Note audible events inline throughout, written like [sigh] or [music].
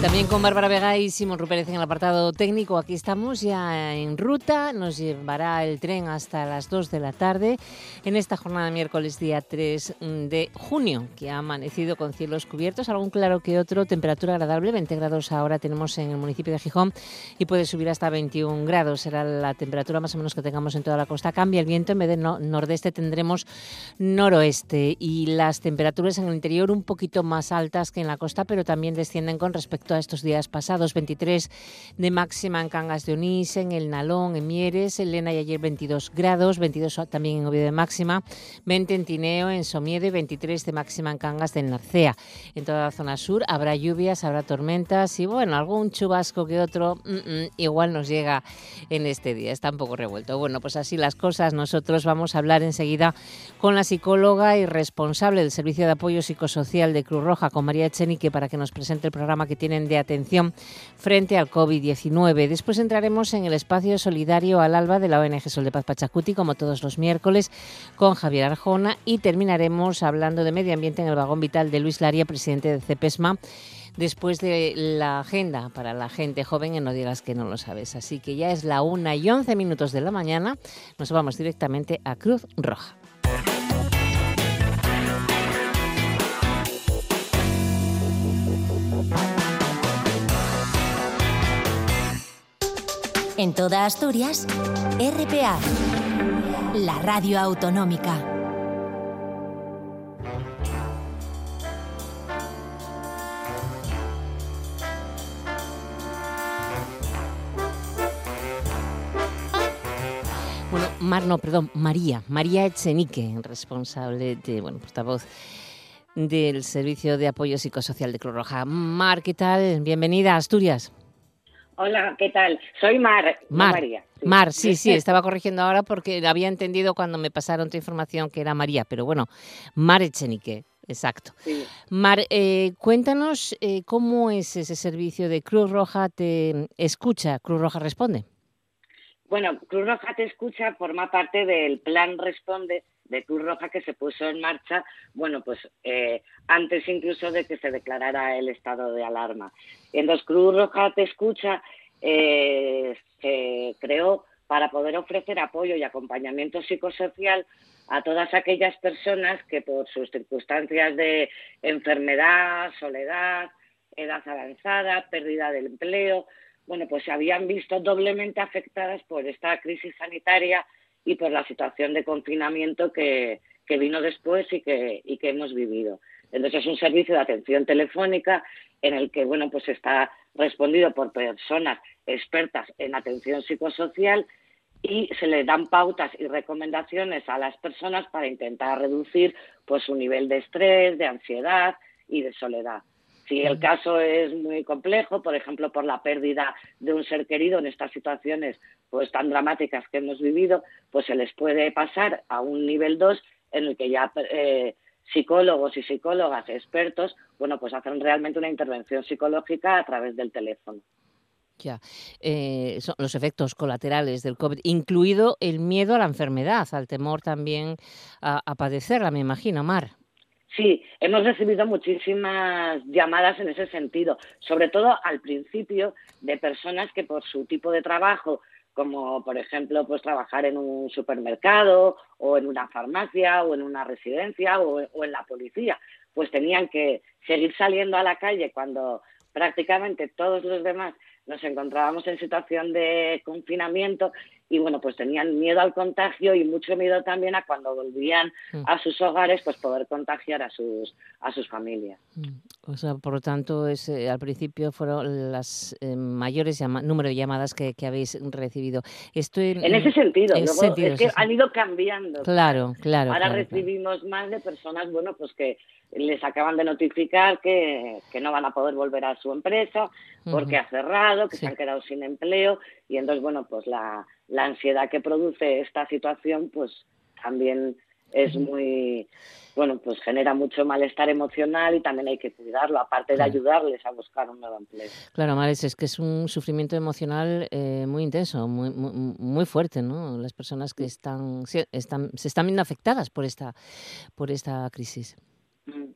También con Bárbara Vega y Simón Rupérez en el apartado técnico. Aquí estamos ya en ruta. Nos llevará el tren hasta las 2 de la tarde en esta jornada de miércoles día 3 de junio, que ha amanecido con cielos cubiertos, algún claro que otro, temperatura agradable, 20 grados ahora tenemos en el municipio de Gijón y puede subir hasta 21 grados. Será la temperatura más o menos que tengamos en toda la costa. Cambia el viento, en vez de nordeste tendremos noroeste y las temperaturas en el interior un poquito más altas que en la costa, pero también descienden con respecto a estos días pasados. 23 de máxima en Cangas de Onís, en El Nalón, en Mieres, en Lena y ayer 22 grados, 22 también en Oviedo de máxima, 20 en Tineo, en Somiedo 23 de máxima en Cangas de Narcea. En toda la zona sur habrá lluvias, habrá tormentas y bueno, algún chubasco que otro igual nos llega en este día. Está un poco revuelto. Bueno, pues así las cosas. Nosotros vamos a hablar enseguida con la psicóloga y responsable del Servicio de Apoyo Psicosocial de Cruz Roja, con María Echenique, para que nos presente el programa que tienen de atención frente al COVID-19. Después entraremos en el espacio solidario al alba de la ONG Sol de Paz Pachacuti, como todos los miércoles, con Javier Arjona y terminaremos hablando de medio ambiente en el vagón vital de Luis Laria, presidente de CEPESMA después de la agenda para la gente joven y no digas que no lo sabes. Así que ya es la una y once minutos de la mañana. Nos vamos directamente a Cruz Roja. En toda Asturias, RPA, la radio autonómica. Bueno, Mar, no, perdón, María, María Echenique, responsable de, bueno, portavoz del Servicio de Apoyo Psicosocial de Cruz Roja. Mar, ¿qué tal? Bienvenida a Asturias. Hola, ¿qué tal? Soy Mar, Mar María. Sí. Mar, sí, sí, estaba corrigiendo ahora porque había entendido cuando me pasaron tu información que era María, pero bueno, Mar Echenique, exacto. Sí. Mar, eh, cuéntanos eh, cómo es ese servicio de Cruz Roja, te escucha, Cruz Roja responde. Bueno, Cruz Roja te escucha forma parte del plan Responde de Cruz Roja que se puso en marcha, bueno, pues eh, antes incluso de que se declarara el estado de alarma. Entonces, Cruz Roja te escucha eh, se creó para poder ofrecer apoyo y acompañamiento psicosocial a todas aquellas personas que por sus circunstancias de enfermedad, soledad, edad avanzada, pérdida del empleo, bueno, pues se habían visto doblemente afectadas por esta crisis sanitaria y por la situación de confinamiento que, que vino después y que, y que hemos vivido. Entonces es un servicio de atención telefónica en el que bueno pues está respondido por personas expertas en atención psicosocial y se le dan pautas y recomendaciones a las personas para intentar reducir pues su nivel de estrés, de ansiedad y de soledad. Si el caso es muy complejo, por ejemplo, por la pérdida de un ser querido en estas situaciones pues tan dramáticas que hemos vivido, pues se les puede pasar a un nivel 2 en el que ya eh, psicólogos y psicólogas expertos, bueno, pues hacen realmente una intervención psicológica a través del teléfono. Ya, eh, son los efectos colaterales del COVID, incluido el miedo a la enfermedad, al temor también a, a padecerla, me imagino, Mar. Sí, hemos recibido muchísimas llamadas en ese sentido, sobre todo al principio de personas que por su tipo de trabajo, como por ejemplo pues trabajar en un supermercado o en una farmacia o en una residencia o, o en la policía, pues tenían que seguir saliendo a la calle cuando prácticamente todos los demás nos encontrábamos en situación de confinamiento y bueno, pues tenían miedo al contagio y mucho miedo también a cuando volvían Mm. a sus hogares, pues poder contagiar a sus a sus familias. O sea, por lo tanto, es, eh, al principio fueron las eh, mayores llama número de llamadas que, que habéis recibido. Esto en, ese sentido, en luego sentido, es que sí, han ido cambiando. Claro, claro. Ahora claro, claro. recibimos más de personas, bueno, pues que les acaban de notificar que, que no van a poder volver a su empresa porque ha cerrado, que Sí. se han quedado sin empleo y entonces, bueno, pues la, la ansiedad que produce esta situación, pues también es muy, bueno, pues genera mucho malestar emocional y también hay que cuidarlo, aparte de ayudarles a buscar un nuevo empleo. Claro, Mares, es que es un sufrimiento emocional eh, muy intenso, muy, muy, fuerte, ¿no? Las personas que están, se están, se están viendo afectadas por esta, por esta crisis. Mm.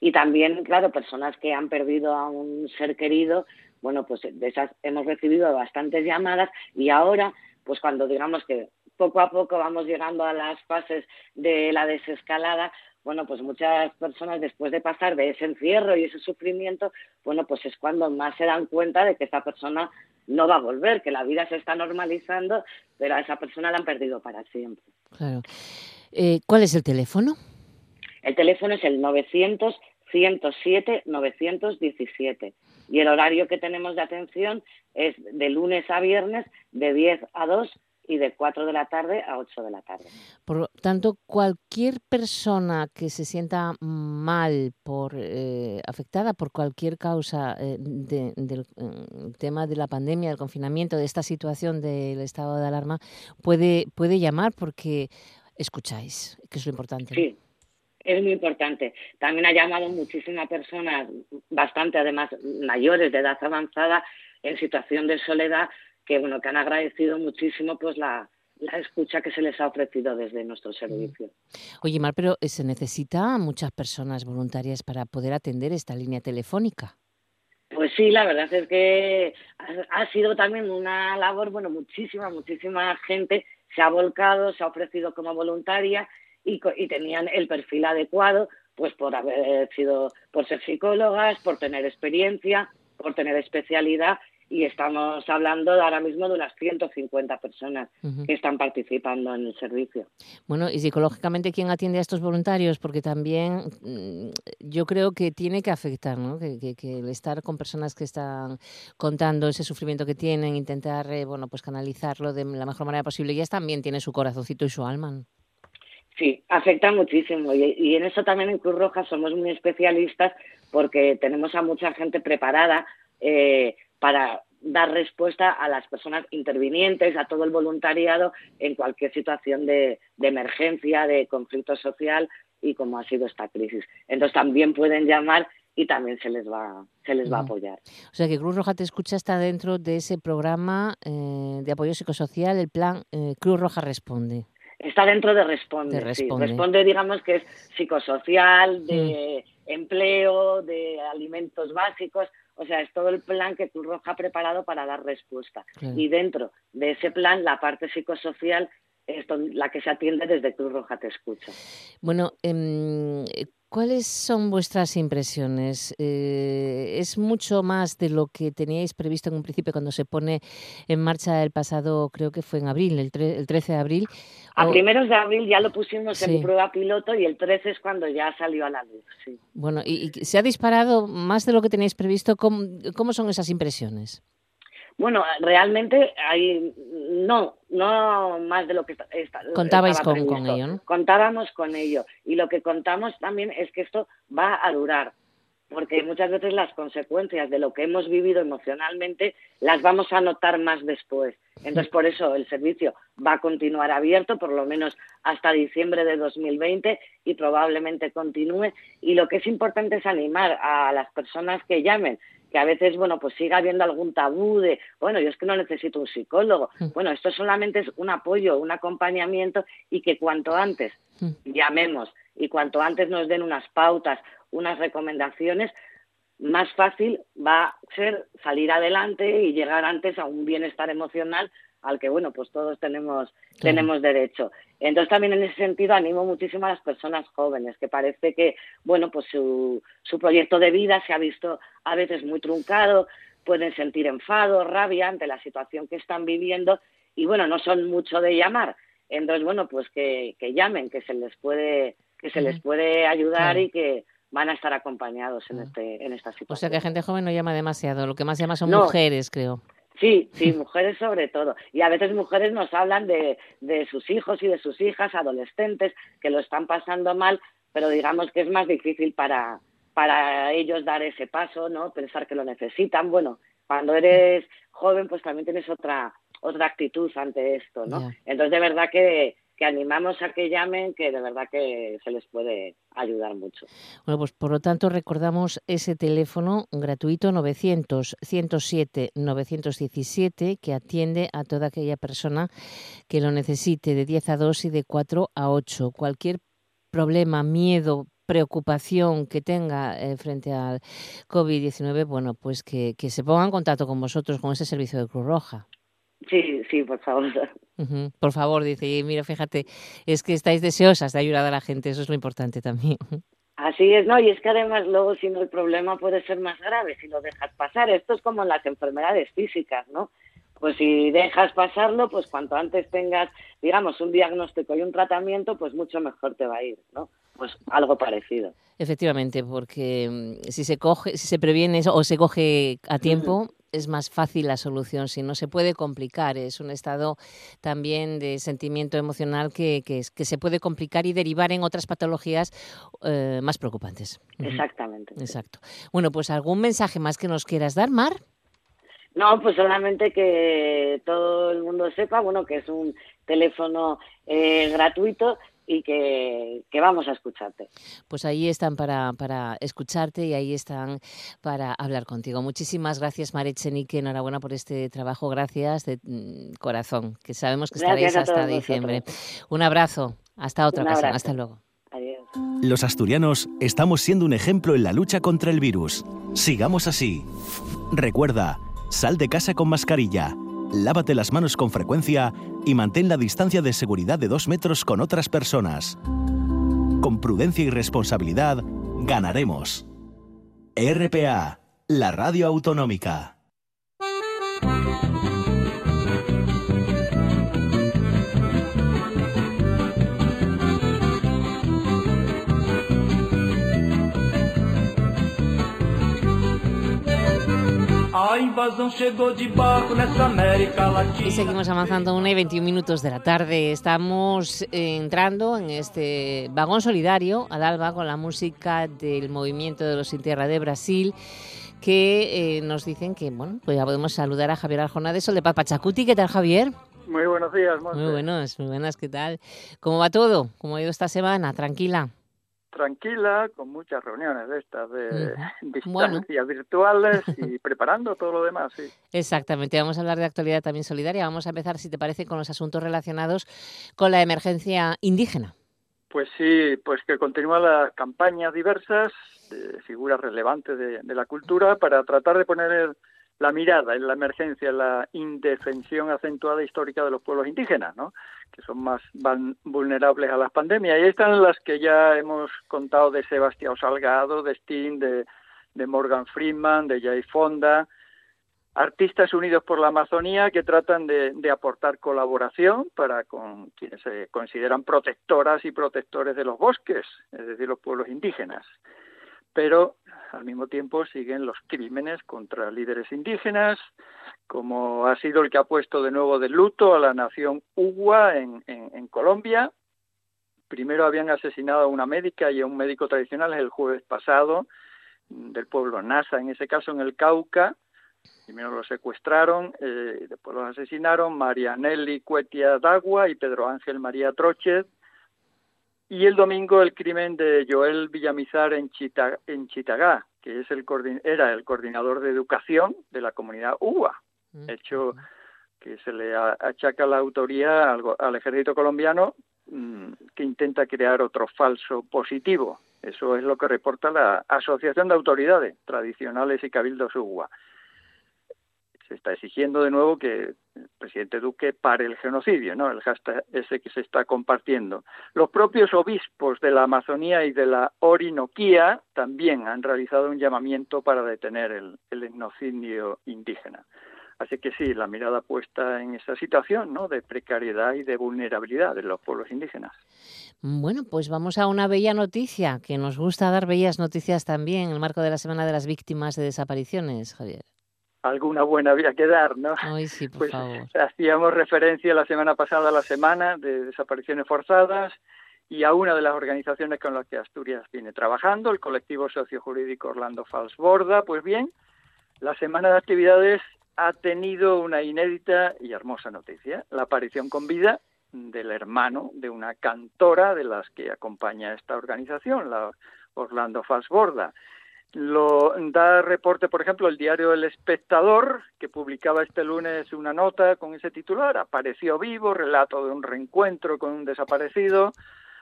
Y también, claro, personas que han perdido a un ser querido, bueno, pues de esas hemos recibido bastantes llamadas y ahora, pues cuando digamos que poco a poco vamos llegando a las fases de la desescalada, bueno, pues muchas personas después de pasar de ese encierro y ese sufrimiento, bueno, pues es cuando más se dan cuenta de que esta persona no va a volver, que la vida se está normalizando, pero a esa persona la han perdido para siempre. Claro. Eh, ¿Cuál es el teléfono? El teléfono es el 900 107 917 y el horario que tenemos de atención es de lunes a viernes de 10 a 2 y de 4 de la tarde a 8 de la tarde. Por lo tanto, cualquier persona que se sienta mal por eh, afectada por cualquier causa eh, del mm, tema de la pandemia, del confinamiento, de esta situación del estado de alarma, puede, puede llamar porque escucháis, que es lo importante. Sí. Es muy importante. También ha llamado muchísimas personas, bastante además mayores de edad avanzada, en situación de soledad, que bueno que han agradecido muchísimo pues la, escucha que se les ha ofrecido desde nuestro servicio. Oye, Mar, pero eh, se necesita muchas personas voluntarias para poder atender esta línea telefónica. Pues sí, la verdad es que ha, sido también una labor, bueno, muchísima, muchísima gente se ha volcado, se ha ofrecido como voluntaria y, y tenían el perfil adecuado, pues por haber sido, por ser psicólogas, por tener experiencia, por tener especialidad y estamos hablando ahora mismo de unas 150 personas que están participando en el servicio. Bueno, y psicológicamente, ¿quién atiende a estos voluntarios? Porque también mm, yo creo que tiene que afectar, ¿no? Que, el estar con personas que están contando ese sufrimiento que tienen, intentar, eh, bueno, pues canalizarlo de la mejor manera posible, ellas también tienen su corazoncito y su alma. Sí, afecta muchísimo y, y en eso también en Cruz Roja somos muy especialistas porque tenemos a mucha gente preparada eh, para dar respuesta a las personas intervinientes, a todo el voluntariado en cualquier situación de, emergencia, de conflicto social y como ha sido esta crisis. Entonces también pueden llamar y también se les va se les va a apoyar. O sea que Cruz Roja te escucha está dentro de ese programa eh, de apoyo psicosocial, el plan eh, Cruz Roja responde. Está dentro de responde, responde. responde digamos que es psicosocial, de mm. empleo, de alimentos básicos, o sea, es todo el plan que Cruz Roja ha preparado para dar respuesta. Y dentro de ese plan, la parte psicosocial es la que se atiende desde Cruz Roja Te Escucha. Bueno, eh, ¿Cuáles son vuestras impresiones? Eh, ¿Es mucho más de lo que teníais previsto en un principio cuando se pone en marcha el pasado, creo que fue en abril, el, 13 de abril? A primeros de abril ya lo pusimos en prueba piloto y el 13 es cuando ya salió a la luz. Sí. Bueno, y, se ha disparado más de lo que teníais previsto. cómo son esas impresiones? Bueno, realmente hay, no, no más de lo que está, contabais con, ello, ¿no? Contábamos con ello y lo que contamos también es que esto va a durar, porque muchas veces las consecuencias de lo que hemos vivido emocionalmente las vamos a notar más después. Entonces, por eso el servicio va a continuar abierto, por lo menos hasta diciembre de 2020 y probablemente continúe. Y lo que es importante es animar a las personas que llamen, que a veces, bueno, pues siga habiendo algún tabú de, bueno, yo es que no necesito un psicólogo. Mm. Bueno, esto solamente es un apoyo, un acompañamiento y que cuanto antes mm. llamemos y cuanto antes nos den unas pautas, unas recomendaciones, más fácil va a ser salir adelante y llegar antes a un bienestar emocional al que, bueno, pues todos tenemos, tenemos derecho. Entonces también en ese sentido animo muchísimo a las personas jóvenes, que parece que, bueno, pues su, su proyecto de vida se ha visto a veces muy truncado, pueden sentir enfado, rabia ante la situación que están viviendo y, bueno, no son mucho de llamar. Entonces, bueno, pues que, que llamen, que se les puede, que se les puede ayudar y que van a estar acompañados en, este, en esta situación. O sea que gente joven no llama demasiado, lo que más llama son mujeres, creo. Sí, sí, [laughs] mujeres sobre todo. Y a veces mujeres nos hablan de, de sus hijos y de sus hijas, adolescentes, que lo están pasando mal, pero digamos que es más difícil para, para ellos dar ese paso, ¿no? Pensar que lo necesitan. Bueno, cuando eres joven, pues también tienes otra otra actitud ante esto, ¿no? Entonces, de verdad que, que animamos a que llamen, que de verdad que se les puede ayudar mucho. Bueno, pues por lo tanto recordamos ese teléfono gratuito 900 107 917 que atiende a toda aquella persona que lo necesite de 10 a 2 y de 4 a 8. Cualquier problema, miedo, preocupación que tenga eh, frente al COVID-19, bueno, pues que, que, se ponga en contacto con vosotros, con ese servicio de Cruz Roja. Sí, sí, por favor. Por favor, dice, y mira, fíjate, es que estáis deseosas de ayudar a la gente, eso es lo importante también. Así es, ¿no? Y es que además luego si no el problema puede ser más grave si lo dejas pasar. Esto es como en las enfermedades físicas, ¿no? Pues si dejas pasarlo, pues cuanto antes tengas, digamos, un diagnóstico y un tratamiento, pues mucho mejor te va a ir, ¿no? Pues algo parecido. Efectivamente, porque mm, si se coge, si se previene o se coge a tiempo, es más fácil la solución, si no se puede complicar. Es un estado también de sentimiento emocional que, que, que se puede complicar y derivar en otras patologías eh, más preocupantes. Exactamente. Exacto. Bueno, pues algún mensaje más que nos quieras dar, Mar. No, pues solamente que todo el mundo sepa, bueno, que es un teléfono eh, gratuito y que, que, vamos a escucharte. Pues ahí están para, para escucharte y ahí están para hablar contigo. Muchísimas gracias, Marechenique. Enhorabuena por este trabajo. Gracias de mm, corazón, que sabemos que estaréis hasta diciembre. Vosotros. Un abrazo. Hasta otra Un ocasión. abrazo. Hasta luego. Adiós. Los asturianos estamos siendo un ejemplo en la lucha contra el virus. Sigamos así. Recuerda, sal de casa con mascarilla, lávate las manos con frecuencia y mantén la distancia de seguridad de dos metros con otras personas. Con prudencia y responsabilidad, ganaremos. RPA, la radio autonómica. Y seguimos avanzando una y 21 minutos de la tarde. Estamos entrando en este vagón solidario al alba con la música del movimiento de los Sin Tierra de Brasil que eh, nos dicen que, bueno, pues ya podemos saludar a Javier Arjona de Sol de Papachacuti. ¿Qué tal, Javier? Muy buenos días, Monse. Muy buenos, muy buenas, ¿qué tal? ¿Cómo va todo? ¿Cómo ha ido esta semana? ¿Tranquila? Tranquila, con muchas reuniones de estas de [laughs] Bueno. virtuales y [laughs] preparando todo lo demás, sí. Exactamente, vamos a hablar de actualidad también solidaria. Vamos a empezar, si te parece, con los asuntos relacionados con la emergencia indígena. Pues sí, pues que continúan las campañas diversas de figuras relevantes de, de la cultura para tratar de poner el- la mirada en la emergencia, en la indefensión acentuada histórica de los pueblos indígenas, ¿no? que son más vulnerables a las pandemias. Y están las que ya hemos contado de Sebastián Salgado, de Sting, de, de Morgan Freeman, de Jay Fonda, artistas unidos por la Amazonía que tratan de, de aportar colaboración para con quienes se consideran protectoras y protectores de los bosques, es decir, los pueblos indígenas. Pero al mismo tiempo siguen los crímenes contra líderes indígenas, como ha sido el que ha puesto de nuevo de luto a la nación Ugua en, Colombia. Primero habían asesinado a una médica y a un médico tradicional el jueves pasado, del pueblo Nasa, en ese caso en el Cauca, Primero los secuestraron, eh, después los asesinaron María Nelly Cuetia Dagua y Pedro Ángel María Trochet. Y el domingo el crimen de Joel Villamizar en, Chita, en Chitagá, que es el era el coordinador de educación de la comunidad UBA, hecho que se le achaca la autoría al, al ejército colombiano mmm, que intenta crear otro falso positivo. Eso es lo que reporta la Asociación de Autoridades Tradicionales y Cabildos UBA se está exigiendo de nuevo que el presidente Duque pare el genocidio, ¿no? El hashtag ese que se está compartiendo. Los propios obispos de la Amazonía y de la Orinoquía también han realizado un llamamiento para detener el, el etnocidio indígena. Así que sí, la mirada puesta en esa situación, ¿no? De precariedad y de vulnerabilidad de los pueblos indígenas. Bueno, pues vamos a una bella noticia, que nos gusta dar bellas noticias también en el marco de la Semana de las Víctimas de Desapariciones, Javier alguna buena había que dar, ¿no? Ay, sí, por pues favor. hacíamos referencia la semana pasada a la semana de desapariciones forzadas y a una de las organizaciones con las que Asturias viene trabajando, el colectivo sociojurídico Orlando Falsborda. Pues bien, la semana de actividades ha tenido una inédita y hermosa noticia, la aparición con vida del hermano de una cantora de las que acompaña esta organización, la Orlando Falsborda. Lo da reporte, por ejemplo, el diario El Espectador, que publicaba este lunes una nota con ese titular, apareció vivo, relato de un reencuentro con un desaparecido,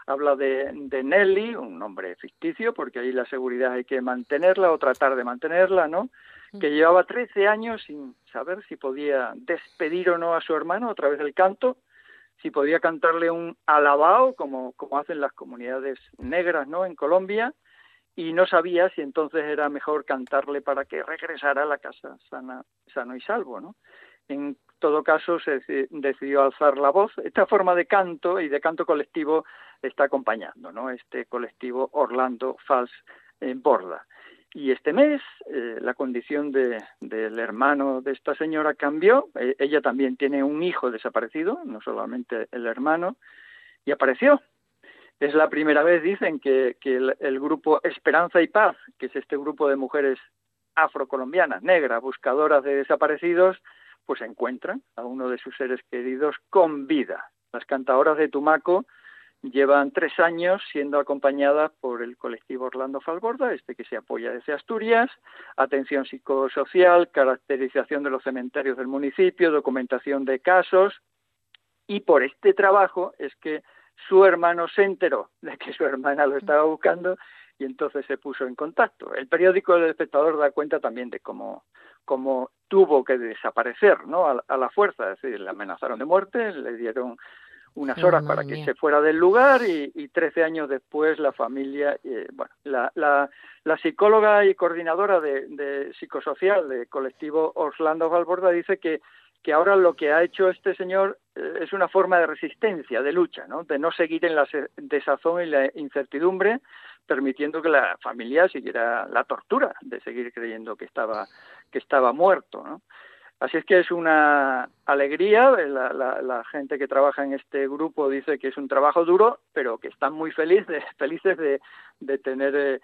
habla de, de Nelly, un nombre ficticio, porque ahí la seguridad hay que mantenerla o tratar de mantenerla, ¿no? que llevaba 13 años sin saber si podía despedir o no a su hermano a través del canto, si podía cantarle un alabao, como, como hacen las comunidades negras ¿no? en Colombia, y no sabía si entonces era mejor cantarle para que regresara a la casa sana, sano y salvo. ¿no? En todo caso, se decidió alzar la voz. Esta forma de canto y de canto colectivo está acompañando ¿no? este colectivo Orlando Fals en Borda. Y este mes eh, la condición de, del hermano de esta señora cambió. E, ella también tiene un hijo desaparecido, no solamente el hermano, y apareció. Es la primera vez, dicen, que, el, grupo Esperanza y Paz, que es este grupo de mujeres afrocolombianas, negras, buscadoras de desaparecidos, pues encuentran a uno de sus seres queridos con vida. Las cantadoras de Tumaco Llevan tres años siendo acompañadas por el colectivo Orlando Falborda, este que se apoya desde Asturias, atención psicosocial, caracterización de los cementerios del municipio, documentación de casos, y por este trabajo es que su hermano se enteró de que su hermana lo estaba buscando y entonces se puso en contacto. El periódico El Espectador da cuenta también de cómo, cómo tuvo que desaparecer ¿no? a, a la fuerza, es decir, le amenazaron de muerte, le dieron unas horas para que se fuera del lugar y, y 13 años después la familia, eh, bueno, la, la, la, psicóloga y coordinadora de, de, psicosocial del colectivo Orlando Valborda dice que, que ahora lo que ha hecho este señor eh, es una forma de resistencia, de lucha, ¿no? de no seguir en la desazón y la incertidumbre, permitiendo que la familia siguiera la tortura de seguir creyendo que estaba, que estaba muerto. ¿no? Así es que es una alegría, la, gente que trabaja en este grupo dice que es un trabajo duro, pero que están muy [laughs] felices, felices de, tener eh,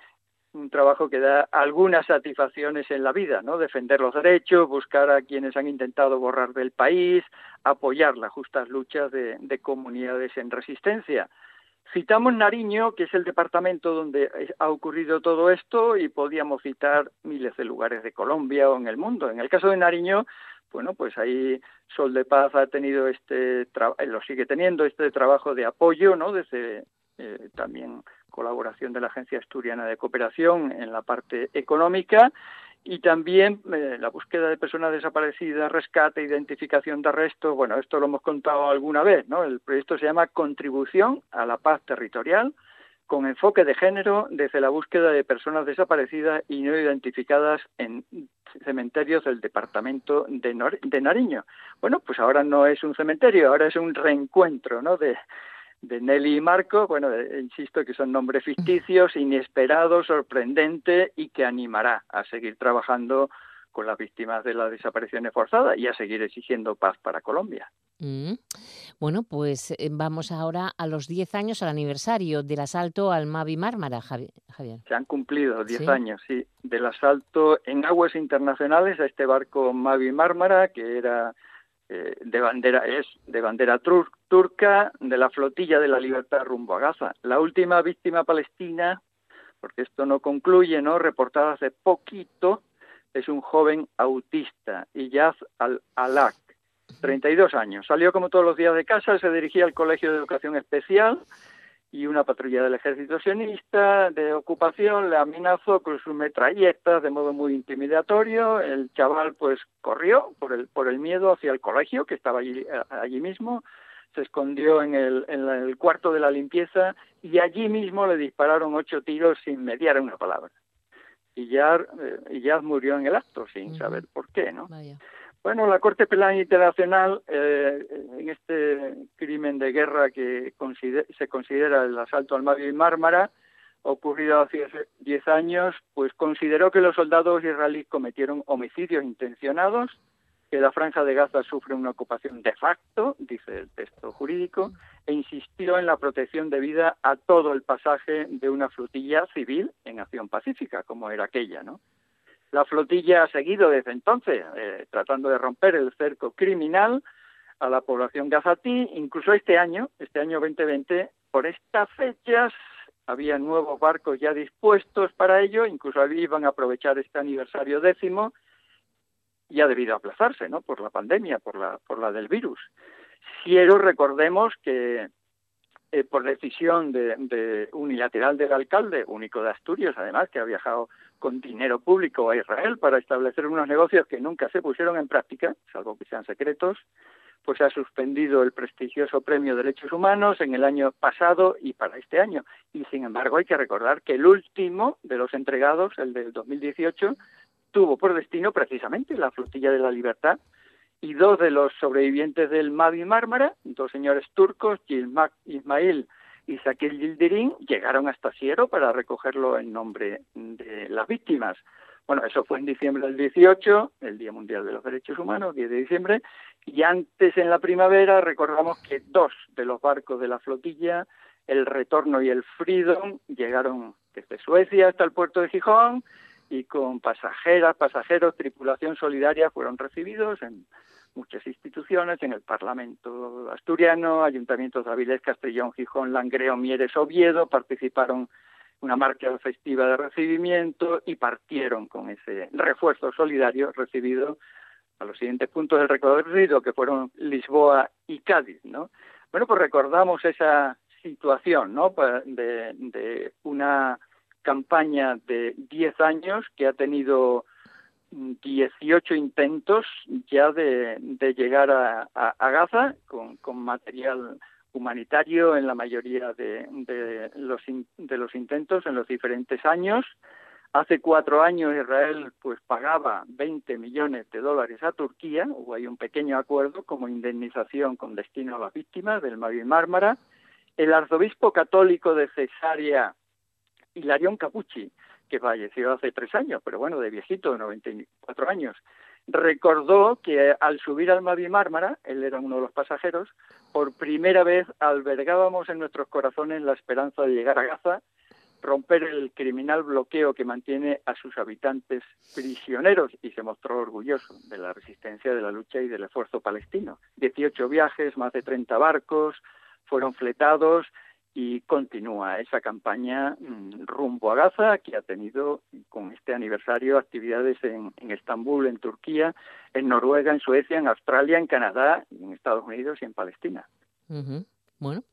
un trabajo que da algunas satisfacciones en la vida, ¿no? Defender los derechos, buscar a quienes han intentado borrar del país, apoyar las justas luchas de comunidades en resistencia. Citamos Nariño, que es el departamento donde ha ocurrido todo esto, y podíamos citar miles de lugares de Colombia o en el mundo. En el caso de Nariño, bueno, pues ahí Sol de Paz ha tenido este, lo sigue teniendo este trabajo de apoyo, ¿no? Desde eh, también colaboración de la Agencia Asturiana de Cooperación en la parte económica y también eh, la búsqueda de personas desaparecidas, rescate, identificación de arrestos. Bueno, esto lo hemos contado alguna vez, ¿no? El proyecto se llama Contribución a la Paz Territorial con enfoque de género desde la búsqueda de personas desaparecidas y no identificadas en cementerios del departamento de, Nariño. Bueno, pues ahora no es un cementerio, ahora es un reencuentro, ¿no? De Nelly y Marco, bueno, eh, insisto que son nombres ficticios, inesperados, sorprendente y que animará a seguir trabajando con las víctimas de las desapariciones forzadas y a seguir exigiendo paz para Colombia. Mm. Bueno, pues eh, vamos ahora a los 10 años, al aniversario del asalto al Mavi Mármara, Javier. Se han cumplido 10 años, sí, del asalto en aguas internacionales a este barco Mavi Mármara, que era eh, de bandera es de bandera turca de la flotilla de la libertad rumbo a Gaza. La última víctima palestina, porque esto no concluye, no reportada hace poquito, es un joven autista, Iyaz al-Alak, 32 años. Salió como todos los días de casa, se dirigía al Colegio de Educación Especial y una patrulla del ejército sionista de ocupación le amenazó con sus metralletas de modo muy intimidatorio. El chaval pues corrió por el, por el miedo hacia el colegio que estaba allí, allí mismo, se escondió en el, en el cuarto de la limpieza y allí mismo le dispararon ocho tiros sin mediar una palabra. Y ya, eh, ya murió en el acto sin saber por qué, ¿no? Bueno, la Corte Penal Internacional, eh, en este crimen de guerra que se considera el asalto al Mavi Mármara, ocurrido hace 10 años, pues consideró que los soldados israelíes cometieron homicidios intencionados, que la franja de Gaza sufre una ocupación de facto, dice el texto jurídico, e insistió en la protección de vida a todo el pasaje de una flotilla civil en acción pacífica, como era aquella, ¿no? La flotilla ha seguido desde entonces, eh, tratando de romper el cerco criminal, a la población gazatí. Incluso este año, este año 2020, por estas fechas había nuevos barcos ya dispuestos para ello, incluso iban a aprovechar este aniversario décimo y ha debido aplazarse, ¿no? Por la pandemia, por la, por la del virus. Quiero recordemos que eh, por decisión de, unilateral del alcalde, único de Asturias, además, que ha viajado con dinero público a Israel para establecer unos negocios que nunca se pusieron en práctica, salvo que sean secretos, pues ha suspendido el prestigioso Premio de Derechos Humanos en el año pasado y para este año. Y sin embargo hay que recordar que el último de los entregados, el del 2018, tuvo por destino precisamente la Flotilla de la Libertad, y dos de los sobrevivientes del Mavi Mármara, dos señores turcos, Ismail y Sakil Yildirim, llegaron hasta Siero para recogerlo en nombre de las víctimas. Bueno, eso fue en diciembre del 18, el Día Mundial de los Derechos Humanos, 10 de diciembre, y antes en la primavera recordamos que dos de los barcos de la flotilla, el Retorno y el Freedom, llegaron desde Suecia hasta el puerto de Gijón y con pasajeras, pasajeros, tripulación solidaria fueron recibidos en muchas instituciones, en el Parlamento asturiano, ayuntamientos de Avilés, Castellón, Gijón, Langreo, Mieres, Oviedo, participaron una marcha festiva de recibimiento y partieron con ese refuerzo solidario recibido a los siguientes puntos del recorrido, que fueron Lisboa y Cádiz, ¿no? Bueno, pues recordamos esa situación, ¿no? De, una campaña de 10 años que ha tenido 18 intentos ya de, llegar a, Gaza con, material humanitario en la mayoría de, los, de los intentos en los diferentes años. Hace cuatro años Israel pues pagaba 20 millones de dólares a Turquía, hubo un pequeño acuerdo como indemnización con destino a las víctimas del Mavi Mármara. El arzobispo católico de Cesarea Hilarión Capucci, que falleció hace tres años, pero bueno, de viejito, de 94 años, recordó que al subir al Mavi Mármara, él era uno de los pasajeros, por primera vez albergábamos en nuestros corazones la esperanza de llegar a Gaza, romper el criminal bloqueo que mantiene a sus habitantes prisioneros y se mostró orgulloso de la resistencia de la lucha y del esfuerzo palestino. 18 viajes, más de 30 barcos fueron fletados y continúa esa campaña mm, rumbo a Gaza, que ha tenido con este aniversario actividades en, Estambul, en Turquía, en Noruega, en Suecia, en Australia, en Canadá, en Estados Unidos y en Palestina. Bueno,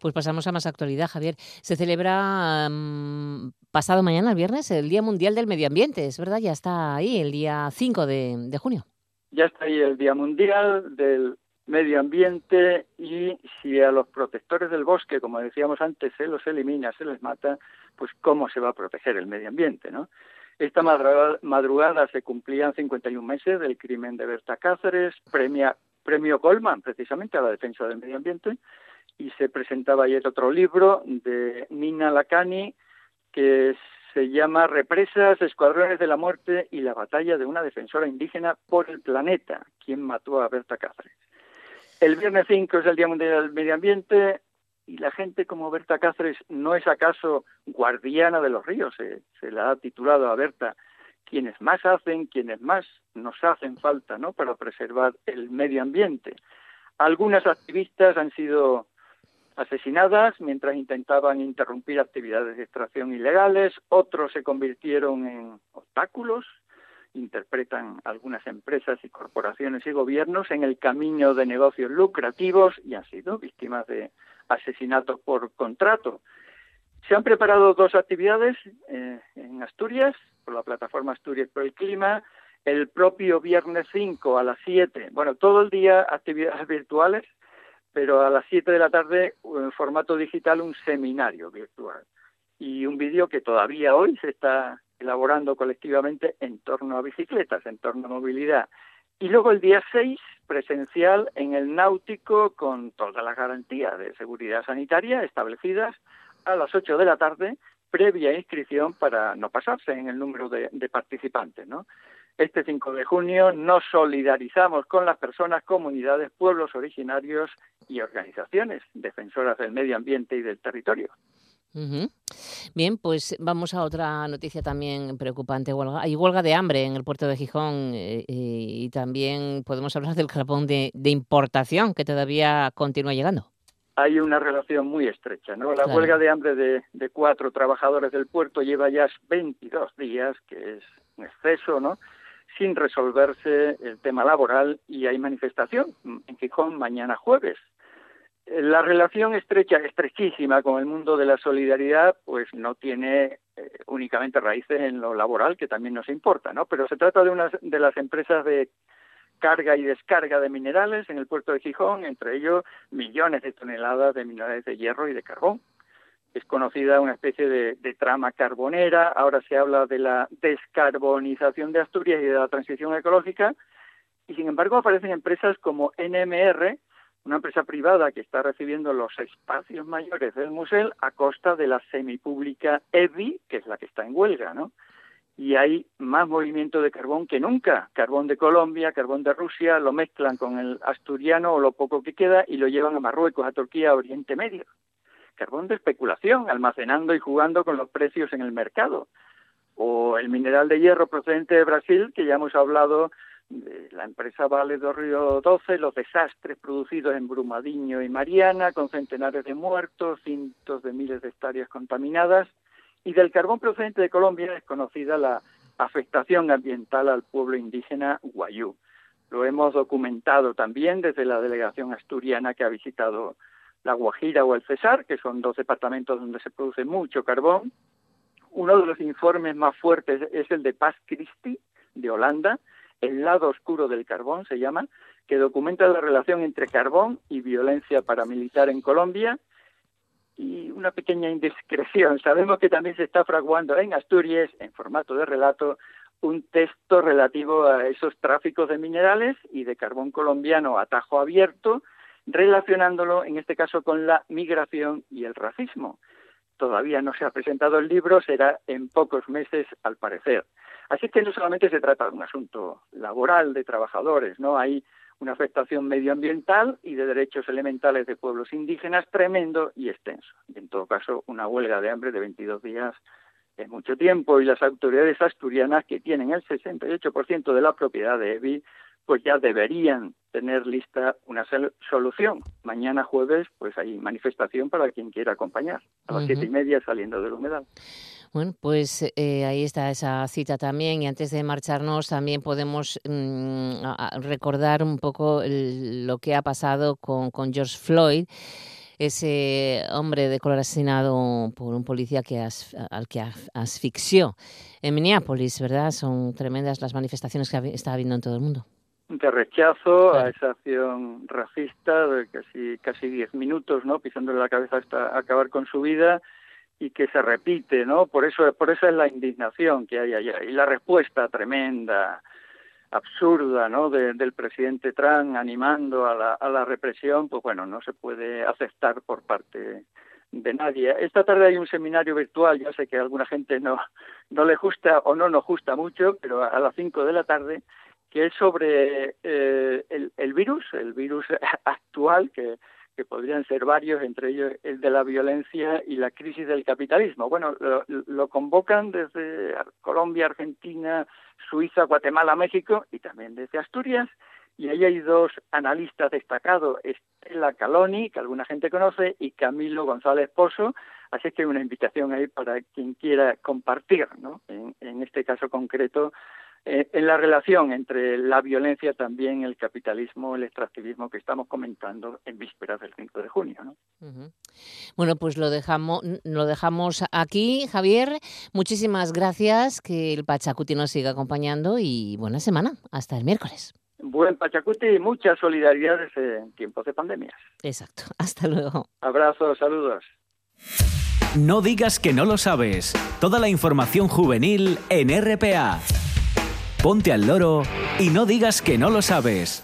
pues pasamos a más actualidad, Javier. Se celebra mm, pasado mañana, el viernes, el Día Mundial del Medio Ambiente, ¿es verdad? Ya está ahí, el día 5 de junio. Ya está ahí el Día Mundial del medio ambiente y si a los protectores del bosque, como decíamos antes, se los elimina, se les mata, pues cómo se va a proteger el medio ambiente, ¿no? Esta madrugada, se cumplían 51 meses del crimen de Berta Cáceres, premia, premio Goldman precisamente a la defensa del medio ambiente, y se presentaba ayer otro libro de Nina Lacani que se llama Represas, Escuadrones de la Muerte y la batalla de una defensora indígena por el planeta, quien mató a Berta Cáceres. El viernes 5 es el Día Mundial del Medio Ambiente y la gente como Berta Cáceres no es acaso guardiana de los ríos, se, la ha titulado a Berta quienes más hacen, quienes más nos hacen falta ¿no? para preservar el medio ambiente. Algunas activistas han sido asesinadas mientras intentaban interrumpir actividades de extracción ilegales, otros se convirtieron en obstáculos interpretan algunas empresas y corporaciones y gobiernos en el camino de negocios lucrativos y han sido víctimas de asesinatos por contrato. Se han preparado dos actividades eh, en Asturias, por la plataforma Asturias por el Clima, el propio viernes 5 a las 7, bueno, todo el día actividades [laughs] virtuales, pero a las 7 de la tarde en formato digital un seminario virtual y un vídeo que todavía hoy se está elaborando colectivamente en torno a bicicletas, en torno a movilidad. Y luego el día 6, presencial en el náutico con todas las garantías de seguridad sanitaria establecidas a las 8 de la tarde, previa inscripción para no pasarse en el número de, participantes. ¿no? Este 5 de junio nos solidarizamos con las personas, comunidades, pueblos originarios y organizaciones defensoras del medio ambiente y del territorio. Bien, pues vamos a otra noticia también preocupante. Huelga. Hay huelga de hambre en el puerto de Gijón eh, y también podemos hablar del carbón de, importación que todavía continúa llegando. Hay una relación muy estrecha, ¿no? La huelga de hambre de, de, cuatro trabajadores del puerto lleva ya 22 días, que es un exceso, ¿no? Sin resolverse el tema laboral y hay manifestación en Gijón mañana jueves la relación estrecha, estrechísima con el mundo de la solidaridad, pues no tiene eh, únicamente raíces en lo laboral, que también nos importa, ¿no? Pero se trata de una de las empresas de carga y descarga de minerales en el puerto de Gijón, entre ellos millones de toneladas de minerales de hierro y de carbón. Es conocida una especie de, de trama carbonera, ahora se habla de la descarbonización de Asturias y de la transición ecológica, y sin embargo aparecen empresas como NMR, una empresa privada que está recibiendo los espacios mayores del museo a costa de la semipública EBI, que es la que está en huelga, ¿no? Y hay más movimiento de carbón que nunca. Carbón de Colombia, carbón de Rusia, lo mezclan con el asturiano o lo poco que queda y lo llevan a Marruecos, a Turquía, a Oriente Medio. Carbón de especulación, almacenando y jugando con los precios en el mercado. O el mineral de hierro procedente de Brasil, que ya hemos hablado la empresa Vale do Río 12, los desastres producidos en Brumadinho y Mariana, con centenares de muertos, cientos de miles de hectáreas contaminadas, y del carbón procedente de Colombia es conocida la afectación ambiental al pueblo indígena Guayú. Lo hemos documentado también desde la delegación asturiana que ha visitado la Guajira o el Cesar, que son dos departamentos donde se produce mucho carbón. Uno de los informes más fuertes es el de Paz Christi, de Holanda, el lado oscuro del carbón se llama, que documenta la relación entre carbón y violencia paramilitar en Colombia. Y una pequeña indiscreción. [laughs] Sabemos que también se está fraguando en Asturias, en formato de relato, un texto relativo a esos tráficos de minerales y de carbón colombiano a tajo abierto, relacionándolo en este caso con la migración y el racismo. Todavía no se ha presentado el libro, será en pocos meses al parecer. Así que no solamente se trata de un asunto laboral de trabajadores, ¿no? Hay una afectación medioambiental y de derechos elementales de pueblos indígenas tremendo y extenso. Y en todo caso, una huelga de hambre de 22 días es mucho tiempo y las autoridades asturianas que tienen el 68% de la propiedad de EBI pues ya deberían tener lista una solución. Mañana jueves, pues hay manifestación para quien quiera acompañar, a las siete y media saliendo del humedal. Bueno, pues eh, ahí está esa cita también y antes de marcharnos también podemos mm, recordar un poco lo que ha pasado con, con George Floyd ese hombre de color asesinado por un policía que al que asfixió en Minneapolis, ¿verdad? Son tremendas las manifestaciones que está habiendo en todo el mundo de rechazo a esa acción racista de casi casi diez minutos, ¿no? Pisándole la cabeza hasta acabar con su vida y que se repite, ¿no? Por eso por eso es la indignación que hay allá y la respuesta tremenda, absurda, ¿no? del presidente Trump animando a la, a la represión, pues bueno, no se puede aceptar por parte de nadie. Esta tarde hay un seminario virtual, ya sé que a alguna gente no, no le gusta o no nos gusta mucho, pero a las cinco de la tarde que es sobre eh, el, virus, el virus [laughs] actual, que, podrían ser varios, entre ellos el de la violencia y la crisis del capitalismo. Bueno, lo, convocan desde Colombia, Argentina, Suiza, Guatemala, México y también desde Asturias. Y ahí hay dos analistas destacados, Estela Caloni, que alguna gente conoce, y Camilo González Pozo. Así que hay una invitación ahí para quien quiera compartir, ¿no? En, en este caso concreto, eh, en la relación entre la violencia también, el capitalismo, el extractivismo que estamos comentando en vísperas del 5 de junio. ¿no? Bueno, pues lo dejamos, lo dejamos aquí, Javier. Muchísimas gracias, que el Pachacuti nos siga acompañando y buena semana. Hasta el miércoles. Buen Pachacuti y muchas solidaridades en tiempos de pandemias. Exacto. [laughs] Hasta luego. Abrazos, saludos. No digas que no lo sabes. Toda la información juvenil en RPA ponte al loro y no digas que no lo sabes.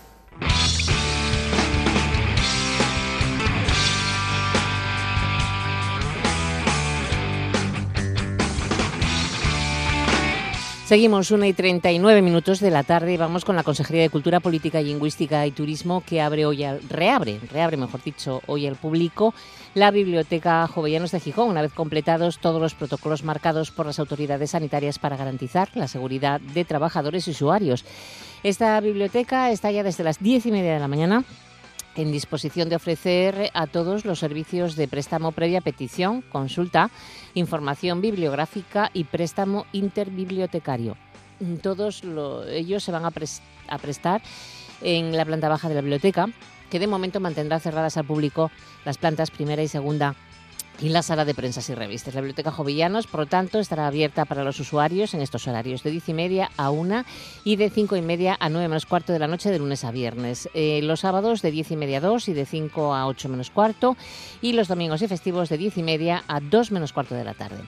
Seguimos una y 39 minutos de la tarde y vamos con la Consejería de Cultura, Política, Lingüística y Turismo que abre hoy al, reabre, reabre mejor dicho, hoy al público la Biblioteca Jovellanos de Gijón, una vez completados todos los protocolos marcados por las autoridades sanitarias para garantizar la seguridad de trabajadores y usuarios. Esta biblioteca está ya desde las diez y media de la mañana en disposición de ofrecer a todos los servicios de préstamo previa petición, consulta, información bibliográfica y préstamo interbibliotecario. Todos ellos se van a, prestar en la planta baja de la biblioteca, que de momento mantendrá cerradas al público las plantas primera y segunda y la sala de prensas y revistas. La Biblioteca Jovillanos, por lo tanto, estará abierta para los usuarios en estos horarios de 10 y media a 1 y de 5 y media a 9 menos cuarto de la noche de lunes a viernes. Eh, los sábados de 10 y media a 2 y de 5 a 8 menos cuarto y los domingos y festivos de 10 y media a 2 menos cuarto de la tarde.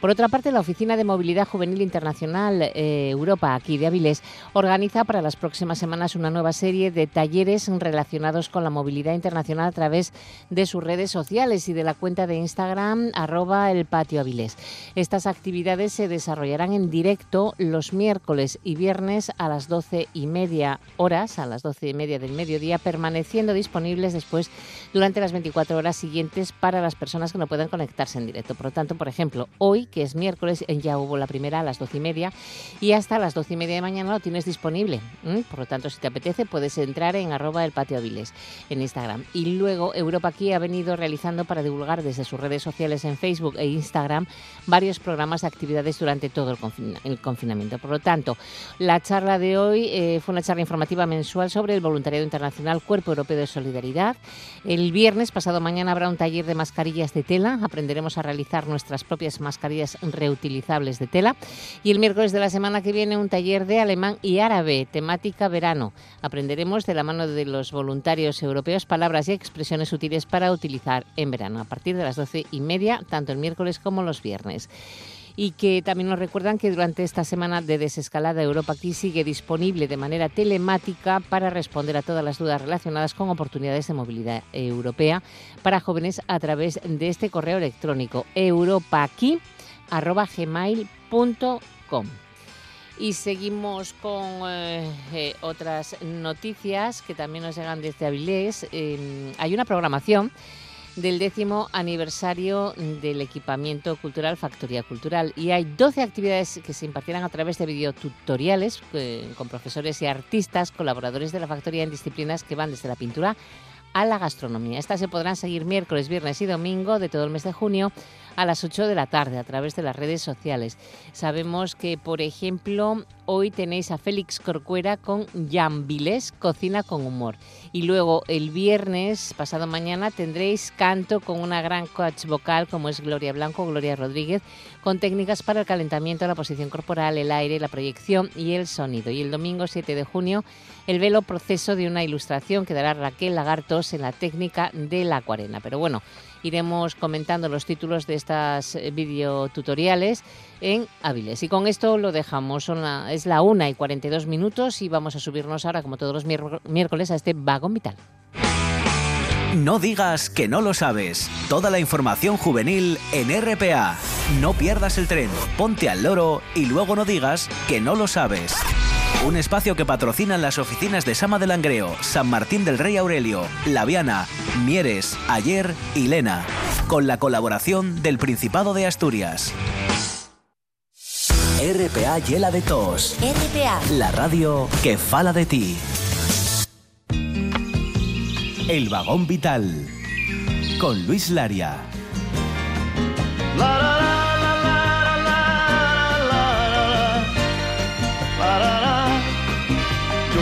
Por otra parte, la Oficina de Movilidad Juvenil Internacional eh, Europa, aquí de Avilés, organiza para las próximas semanas una nueva serie de talleres relacionados con la movilidad internacional a través de sus redes sociales y de la cuenta de Instagram arroba el patio Avilés. Estas actividades se desarrollarán en directo los miércoles y viernes a las doce y media horas, a las doce y media del mediodía, permaneciendo disponibles después durante las 24 horas siguientes para las personas que no puedan conectarse en directo. Por lo tanto, por ejemplo, hoy que es miércoles, ya hubo la primera a las doce y media y hasta las doce y media de mañana lo tienes disponible. Por lo tanto, si te apetece, puedes entrar en arroba el patio Aviles en Instagram. Y luego Europa aquí ha venido realizando para divulgar desde sus redes sociales en Facebook e Instagram varios programas de actividades durante todo el, confinamiento. Por lo tanto, la charla de hoy eh, fue una charla informativa mensual sobre el voluntariado internacional Cuerpo Europeo de Solidaridad. El viernes pasado mañana habrá un taller de mascarillas de tela. Aprenderemos a realizar nuestras propias mascarillas reutilizables de tela. Y el miércoles de la semana que viene un taller de alemán y árabe, temática verano. Aprenderemos de la mano de los voluntarios europeos palabras y expresiones útiles para utilizar en verano, a partir de las doce y media, tanto el miércoles como los viernes y que también nos recuerdan que durante esta semana de desescalada Europa aquí sigue disponible de manera telemática para responder a todas las dudas relacionadas con oportunidades de movilidad europea para jóvenes a través de este correo electrónico Europa aquí arroba gmail.com. Y seguimos con eh, eh, otras noticias que también nos llegan desde Avilés. Em, hay una programación del décimo aniversario del equipamiento cultural Factoría Cultural y hay 12 actividades que se impartirán a través de videotutoriales eh, con profesores y artistas, colaboradores de la factoría en disciplinas que van desde la pintura a la gastronomía. Estas se podrán seguir miércoles, viernes y domingo de todo el mes de junio a las 8 de la tarde a través de las redes sociales. Sabemos que, por ejemplo, hoy tenéis a Félix Corcuera con Vilés, Cocina con Humor. Y luego el viernes, pasado mañana, tendréis canto con una gran coach vocal como es Gloria Blanco, Gloria Rodríguez, con técnicas para el calentamiento, la posición corporal, el aire, la proyección y el sonido. Y el domingo 7 de junio, el velo proceso de una ilustración que dará Raquel Lagartos en la técnica de la acuarela. Pero bueno, iremos comentando los títulos de estas eh, videotutoriales en Aviles. Y con esto lo dejamos. es la 1 y 42 minutos y vamos a subirnos ahora, como todos los miércoles, a este vagón vital. No digas que no lo sabes. Toda la información juvenil en RPA. No pierdas el tren, ponte al loro y luego no digas que no lo sabes. Un espacio que patrocinan las oficinas de Sama de Langreo, San Martín del Rey Aurelio, Laviana, Mieres, Ayer y Lena, con la colaboración del Principado de Asturias. RPA Yela de Tos. RPA. La radio que fala de ti. El vagón vital. Con Luis Laria.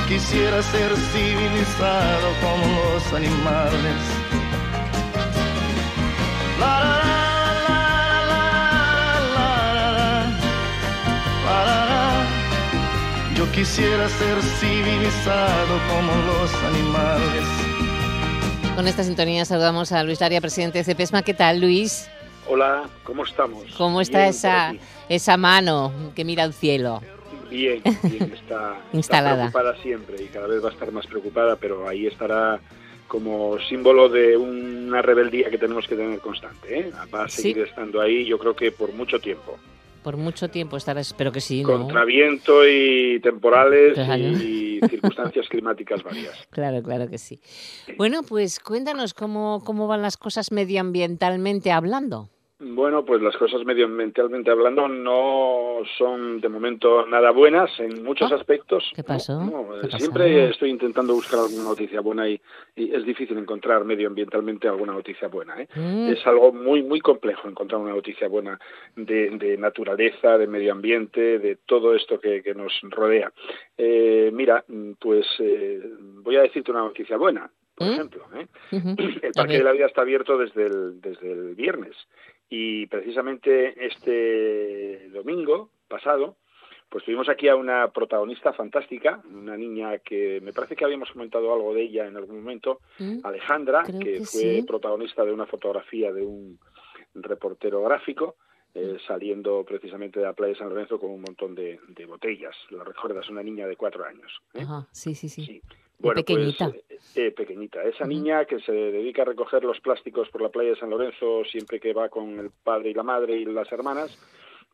Quisiera ser civilizado como los animales. La, la, Yo quisiera ser civilizado como los animales. Con esta sintonía saludamos a Luis Laria, presidente de CEPESMA. ¿Qué tal, Luis? Hola, ¿cómo estamos? ¿Cómo está esa, esa mano que mira al cielo? Bien, [laughs] bien, está, instalada. Está preocupada siempre y cada vez va a estar más preocupada, pero ahí estará como símbolo de una rebeldía que tenemos que tener constante. ¿eh? Va a seguir estando ahí, yo creo que por mucho tiempo. Por mucho tiempo estarás, espero que sí, ¿no? Contra viento y temporales Claro. y circunstancias [laughs] climáticas varias. Claro, claro que sí. Bueno, pues cuéntanos cómo, cómo van las cosas medioambientalmente hablando. Bueno, pues las cosas medioambientalmente hablando no son de momento nada buenas en muchos Ah, aspectos. ¿qué pasó? No, ¿Qué ha siempre estoy intentando buscar alguna noticia buena y, y es difícil encontrar medioambientalmente alguna noticia buena. ¿eh? Mm, Es algo muy muy complejo encontrar una noticia buena de, de naturaleza, de medio ambiente, de todo esto que, que nos rodea. Eh, mira, pues eh, voy a decirte una noticia buena, por ¿Mm? ejemplo. ¿eh? El Parque de la Vida está abierto desde el, desde el viernes y precisamente este domingo pasado pues tuvimos aquí a una protagonista fantástica, una niña que me parece que habíamos comentado algo de ella en algún momento, Mm, Alejandra, que, que fue sí. protagonista de una fotografía de un reportero gráfico eh, saliendo precisamente de la playa de San Lorenzo con un montón de, de botellas. Lo recuerdas, una niña de cuatro años. ¿eh? Ajá, sí, sí, sí. Sí. Bueno, pequeñita. pues eh, pequeñita. Esa niña que se dedica a recoger los plásticos por la playa de San Lorenzo siempre que va con el padre y la madre y las hermanas,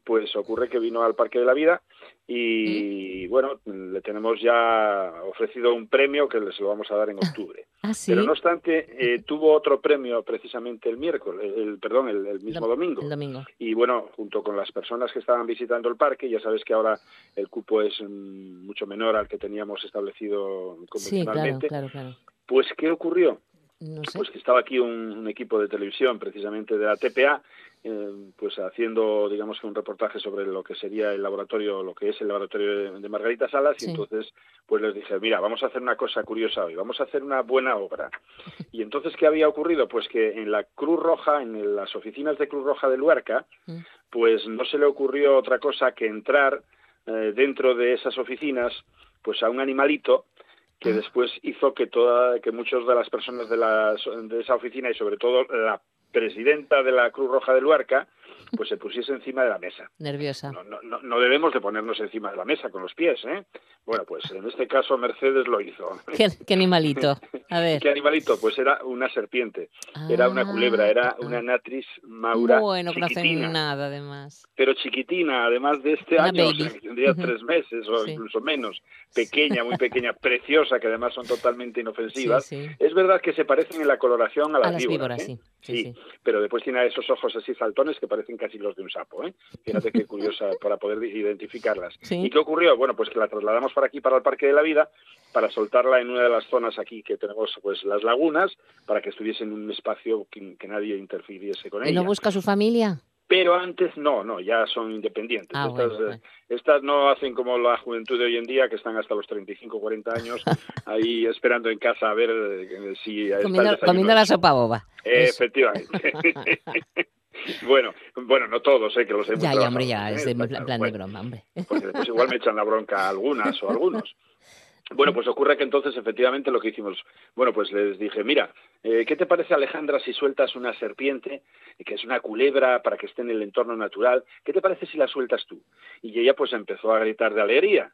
pues ocurre que vino al Parque de la Vida y bueno, le tenemos ya ofrecido un premio que se lo vamos a dar en octubre. Ah, sí. Pero no obstante, eh, tuvo otro premio precisamente el miércoles, el, perdón, el, el mismo Dom- domingo. El domingo. Y bueno, junto con las personas que estaban visitando el parque, ya sabes que ahora el cupo es mm, mucho menor al que teníamos establecido Sí, claro, convencionalmente. claro, claro. Pues, ¿qué ocurrió? No sé. Pues que estaba aquí un, un equipo de televisión, precisamente de la TPA, eh, pues haciendo, digamos que un reportaje sobre lo que sería el laboratorio, lo que es el laboratorio de, de Margarita Salas, Sí. y entonces, pues les dije, mira, vamos a hacer una cosa curiosa hoy, vamos a hacer una buena obra. [laughs] Y entonces, ¿qué había ocurrido? Pues que en la Cruz Roja, en las oficinas de Cruz Roja de Luarca, Mm. pues no se le ocurrió otra cosa que entrar eh, dentro de esas oficinas, pues a un animalito que Ah. después hizo que toda que muchas de las personas de, las, de esa oficina y sobre todo la presidenta de la Cruz Roja de Luarca pues se pusiese encima de la mesa. Nerviosa. No, no, no, debemos de ponernos encima de la mesa con los pies, ¿eh? Bueno, pues en este caso Mercedes lo hizo. [laughs] ¿Qué, qué animalito? A ver. ¿Qué animalito? Pues era una serpiente, era una Ah, culebra, era una natris maura Bueno, que no hacen chiquitina, nada, además. pero chiquitina, además de este Una año, o sea, que tendría tres meses o Sí. incluso menos, pequeña, muy pequeña, [laughs] preciosa, que además son totalmente inofensivas. Sí, sí. Es verdad que se parecen en la coloración a las, A las víboras, ¿eh? sí. Sí, sí. pero después tiene esos ojos así saltones que parecen casi los de un sapo, ¿eh? Fíjate qué curiosa [laughs] para poder identificarlas. Sí. ¿Y qué ocurrió? Bueno, pues que la trasladamos para aquí, para el Parque de la Vida, para soltarla en una de las zonas aquí que tenemos, pues las lagunas, para que estuviese en un espacio que, que nadie interfiriese con ¿Y ella. no busca su familia? Pero antes no, no, ya son independientes. Ah, estas, bueno, eh, bueno. estas no hacen como la juventud de hoy en día, que están hasta los 35, 40 años [laughs] ahí esperando en casa a ver eh, si Comiendo, comiendo la sopa boba. Efectivamente. [laughs] [laughs] bueno, bueno, no todos, ¿eh? que los muy Ya, ya, hombre, ya. Es de plan, plan de broma, hombre. porque después igual me echan la bronca a algunas o a algunos. [laughs] Bueno, pues ocurre que entonces efectivamente lo que hicimos, bueno, pues les dije, mira, eh, ¿qué te parece Alejandra si sueltas una serpiente, que es una culebra para que esté en el entorno natural? ¿Qué te parece si la sueltas tú? Y ella pues empezó a gritar de alegría.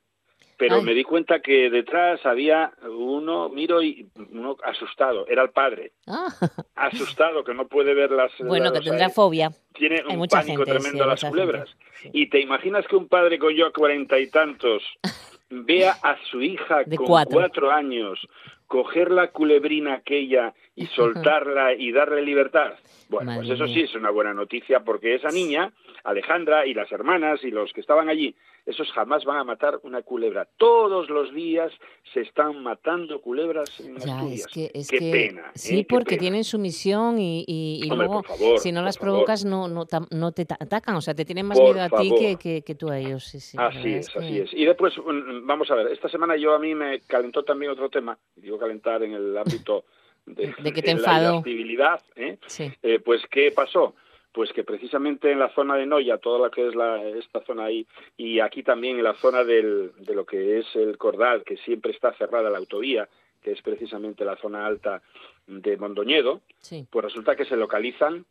Pero Ay. me di cuenta que detrás había uno, miro y uno asustado, era el padre, Ah, [laughs] asustado que no puede ver las... bueno, las- que tendrá fobia. tiene Hay un mucha pánico gente, tremendo sí, a las culebras. sí. Y te imaginas que un padre con yo cuarenta y tantos [laughs] vea a su hija De con cuatro. cuatro años coger la culebrina aquella y [laughs] soltarla y darle libertad. Bueno, Madre pues eso mía. sí es una buena noticia porque esa niña, Alejandra y las hermanas y los que estaban allí, esos jamás van a matar una culebra. Todos los días se están matando culebras en Ya, Asturias. es que, es Qué que pena. sí, ¿eh? Qué porque pena. tienen su misión y, y, y Hombre, luego, favor, si no las favor. provocas, no, no, te ta- atacan. O sea, te tienen más Por miedo a ti que, que, que tú a ellos. Sí, sí, la Así es, así es. Y después, vamos a ver, esta semana yo a mí me calentó también otro tema, digo calentar en el ámbito [laughs] de, De que te la enfadó. irascibilidad, ¿eh? Sí. Eh, pues, ¿qué pasó? Pues que precisamente en la zona de Noya, toda la que es la, esta zona ahí, y aquí también en la zona del, de lo que es el Cordal, que siempre está cerrada la autovía, que es precisamente la zona alta de Mondoñedo, sí. pues resulta que se localizan,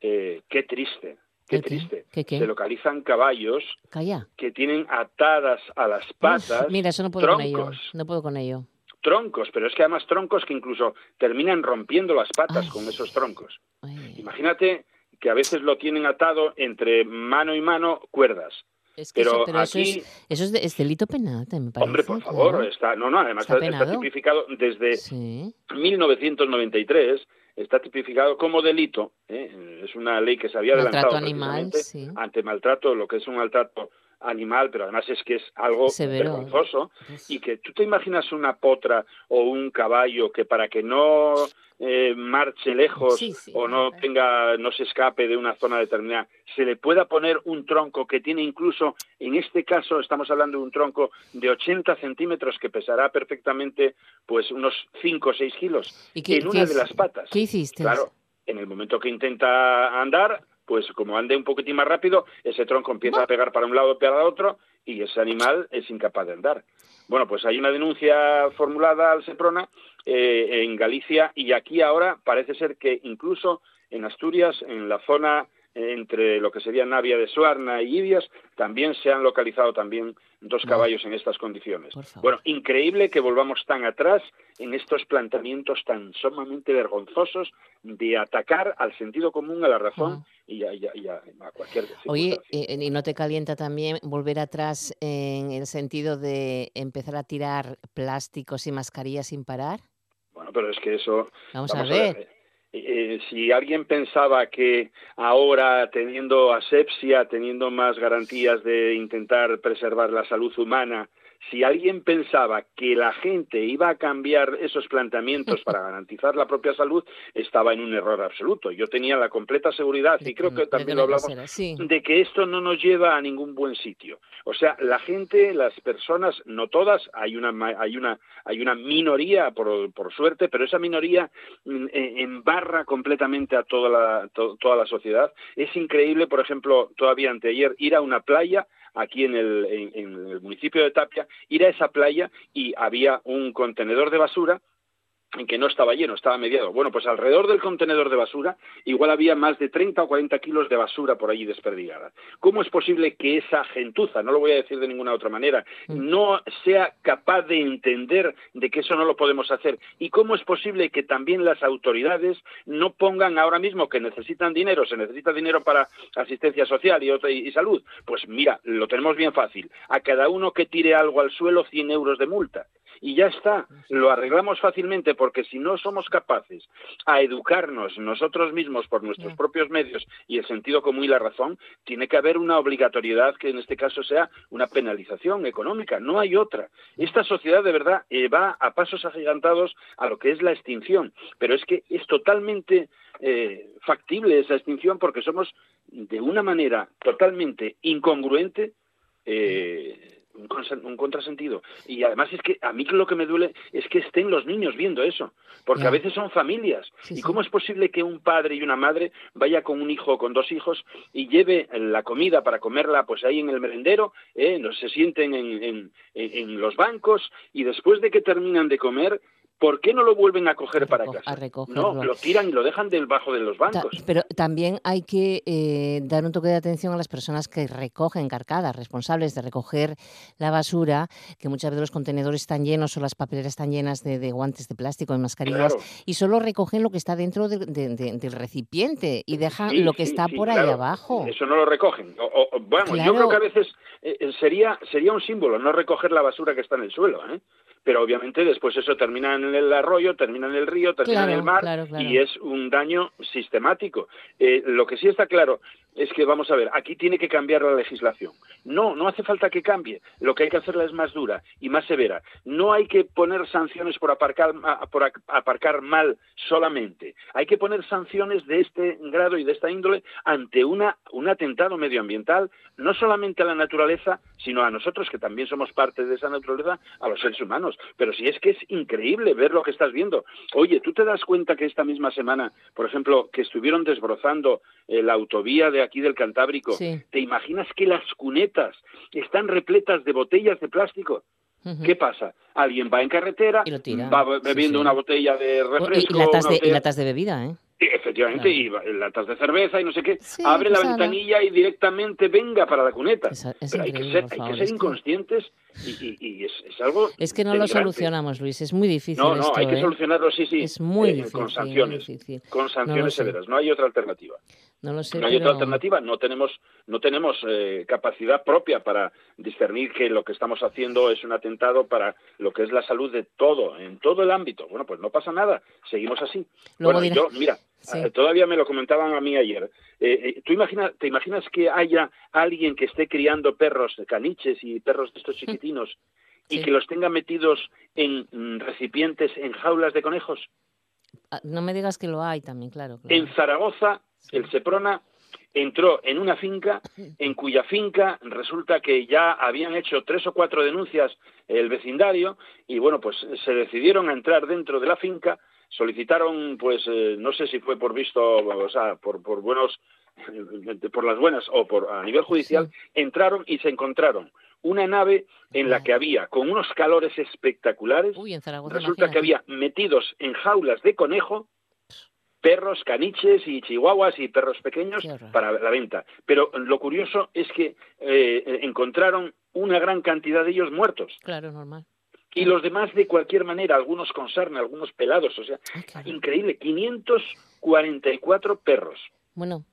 eh, qué triste, qué triste, ¿Qué, qué? se localizan caballos Calla. que tienen atadas a las patas Uf, mira, eso no puedo con ello. troncos, No puedo con ello. troncos, pero es que además troncos que incluso terminan rompiendo las patas Ay. con esos troncos. Ay, Imagínate que a veces lo tienen atado entre mano y mano cuerdas. Es que Pero eso, pero eso es, eso es, de- es delito penal, me parece. Hombre, por favor, claro. está, no, no, además Está está, está tipificado desde Sí. 1993, está tipificado como delito, ¿eh? es una ley que se había Maltrato adelantado animal, sí. ante maltrato, lo que es un maltrato animal, pero además es que es algo Severo. vergonzoso Pues, y que tú te imaginas una potra o un caballo que para que no eh, marche lejos Sí, sí, o no claro. tenga no se escape de una zona determinada se le pueda poner un tronco que tiene incluso en este caso estamos hablando de un tronco de 80 centímetros que pesará perfectamente pues unos 5 o 6 kilos ¿Y qué- en una qué de las patas ¿Qué hiciste? Claro, en el momento que intenta andar, pues como ande un poquitín más rápido, ese tronco empieza a pegar para un lado para otro y ese animal es incapaz de andar. Bueno, pues hay una denuncia formulada al Seprona eh, en Galicia y aquí ahora parece ser que incluso en Asturias, en la zona entre lo que sería Navia de Suarna y Ibias, también se han localizado también dos No. caballos en estas condiciones. Bueno, increíble que volvamos tan atrás en estos planteamientos tan sumamente vergonzosos de atacar al sentido común, a la razón y, a, y a- y a- a cualquier Oye, circunstancia. eh, ¿y no te calienta también volver atrás en el sentido de empezar a tirar plásticos y mascarillas sin parar? Bueno, pero es que eso... Vamos, a ver. Eh, si alguien pensaba que ahora, teniendo asepsia, teniendo más garantías de intentar preservar la salud humana, si alguien pensaba que la gente iba a cambiar esos planteamientos para [laughs] garantizar la propia salud, estaba en un error absoluto. Yo tenía la completa seguridad, y creo no- que también lo hablamos, de que esto no nos lleva a ningún buen sitio. O sea, la gente, las personas, no todas, hay una hay una hay una minoría por, por suerte, pero esa minoría mm, eh, embarra completamente a toda la to- toda la sociedad. Es increíble, por ejemplo, todavía anteayer ir a una playa aquí en el, en- el municipio de Tapia, ir a esa playa y había un contenedor de basura en que no estaba lleno, estaba mediado. Bueno, pues alrededor del contenedor de basura igual había más de 30 o 40 kilos de basura por allí desperdigada. ¿Cómo es posible que esa gentuza, no lo voy a decir de ninguna otra manera, Mm. no sea capaz de entender de que eso no lo podemos hacer? ¿Y cómo es posible que también las autoridades no pongan ahora mismo que necesitan dinero, se necesita dinero para asistencia social y, otra- y salud? Pues mira, lo tenemos bien fácil. A cada uno que tire algo al suelo, 100 euros de multa y ya está, lo arreglamos fácilmente porque si no somos capaces a educarnos nosotros mismos por nuestros propios medios y el sentido común y la razón, tiene que haber una obligatoriedad que en este caso sea una penalización económica, no hay otra. Esta sociedad de verdad eh, va a pasos agigantados a lo que es la extinción, pero es que es totalmente eh, factible esa extinción porque somos de una manera totalmente incongruente eh, un, un contrasentido. Y además es que a mí lo que me duele es que estén los niños viendo eso, porque a veces son familias. Sí, ¿Y sí. cómo es posible que un padre y una madre vaya con un hijo o con dos hijos y lleve la comida para comerla pues ahí en el merendero, eh, no se sienten en, en- en- en los bancos y después de que terminan de comer, ¿por qué no lo vuelven a coger para casa? a recogerlo. No, lo tiran y lo dejan debajo de los Ta- bancos. pero también hay que eh, dar un toque de atención a las personas que recogen carcadas, responsables de recoger la basura, que muchas veces los contenedores están llenos o las papeleras están llenas de, de guantes de plástico, de mascarillas, Claro. y solo recogen lo que está dentro de- de- de- del recipiente y dejan Sí, lo que sí, está sí, por ahí claro. abajo. Eso no lo recogen. O- o- o- bueno, yo Claro. creo que a veces eh, eh, sería sería un símbolo no recoger la basura que está en el suelo, ¿eh? Pero obviamente después eso termina en el arroyo, termina en el río, termina en el mar claro, claro. y es un daño sistemático. Eh, lo que sí está claro es que, vamos a ver, aquí tiene que cambiar la legislación. No, no hace falta que cambie. Lo que hay que hacerla es más dura y más severa. No hay que poner sanciones por aparcar, por aparcar mal solamente. Hay que poner sanciones de este grado y de esta índole ante una, un atentado medioambiental, no solamente a la naturaleza, sino a nosotros, que también somos parte de esa naturaleza, a los seres humanos. Pero si es que es increíble ver lo que estás viendo. Oye, ¿tú te das cuenta que esta misma semana, por ejemplo, que estuvieron desbrozando eh, la autovía de aquí del Cantábrico, Sí. ¿te imaginas que las cunetas están repletas de botellas de plástico? ¿Qué pasa? Alguien va en carretera, Y lo tira. va Sí, bebiendo sí. una botella de refresco, y, latas de, y botella- latas de bebida, ¿eh? Efectivamente, Claro. y latas de cerveza y no sé qué. Sí, Abre la pues ventanilla y directamente venga para la cuneta. Es- es Pero hay que ser, hay favor, que ser es que- Y, y, es, es, algo. Es que no lo solucionamos, Luis, es muy difícil. No, no, esto, hay que ¿eh? solucionarlo, sí, sí. Es muy eh, difícil. Con sanciones. difícil. Con sanciones severas. No hay otra alternativa. No lo sé. No hay pero- otra alternativa. No tenemos, no tenemos eh, capacidad propia para discernir que lo que estamos haciendo es un atentado para lo que es la salud de todo, en todo el ámbito. Bueno, pues no pasa nada. Seguimos así. Luego bueno, dirá- yo, mira, Sí. eh, todavía me lo comentaban a mí ayer. Eh, eh, ¿Tú te imaginas que haya alguien que esté criando perros, caniches y perros de estos [laughs] chiquitinos y que los tenga metidos en mm, recipientes, en jaulas de conejos? Ah, No me digas que lo hay también, claro. claro. En Zaragoza, Sí. el Seprona entró en una finca [laughs] en cuya finca resulta que ya habían hecho tres o cuatro denuncias el vecindario y bueno, pues se decidieron a entrar dentro de la finca, solicitaron pues eh, no sé si fue por visto, o sea, por, por buenos [laughs] por las buenas o por a nivel judicial, entraron y se encontraron una nave en la que había con unos calores espectaculares Uy, en Zaragoza. Resulta que había metidos en jaulas de conejo perros, caniches y chihuahuas y perros pequeños para la venta. Pero lo curioso es que eh, encontraron una gran cantidad de ellos muertos Claro, normal. Y los demás de cualquier manera, algunos con sarna, algunos pelados, o sea, Ay, qué horror. increíble, 544 perros. Bueno,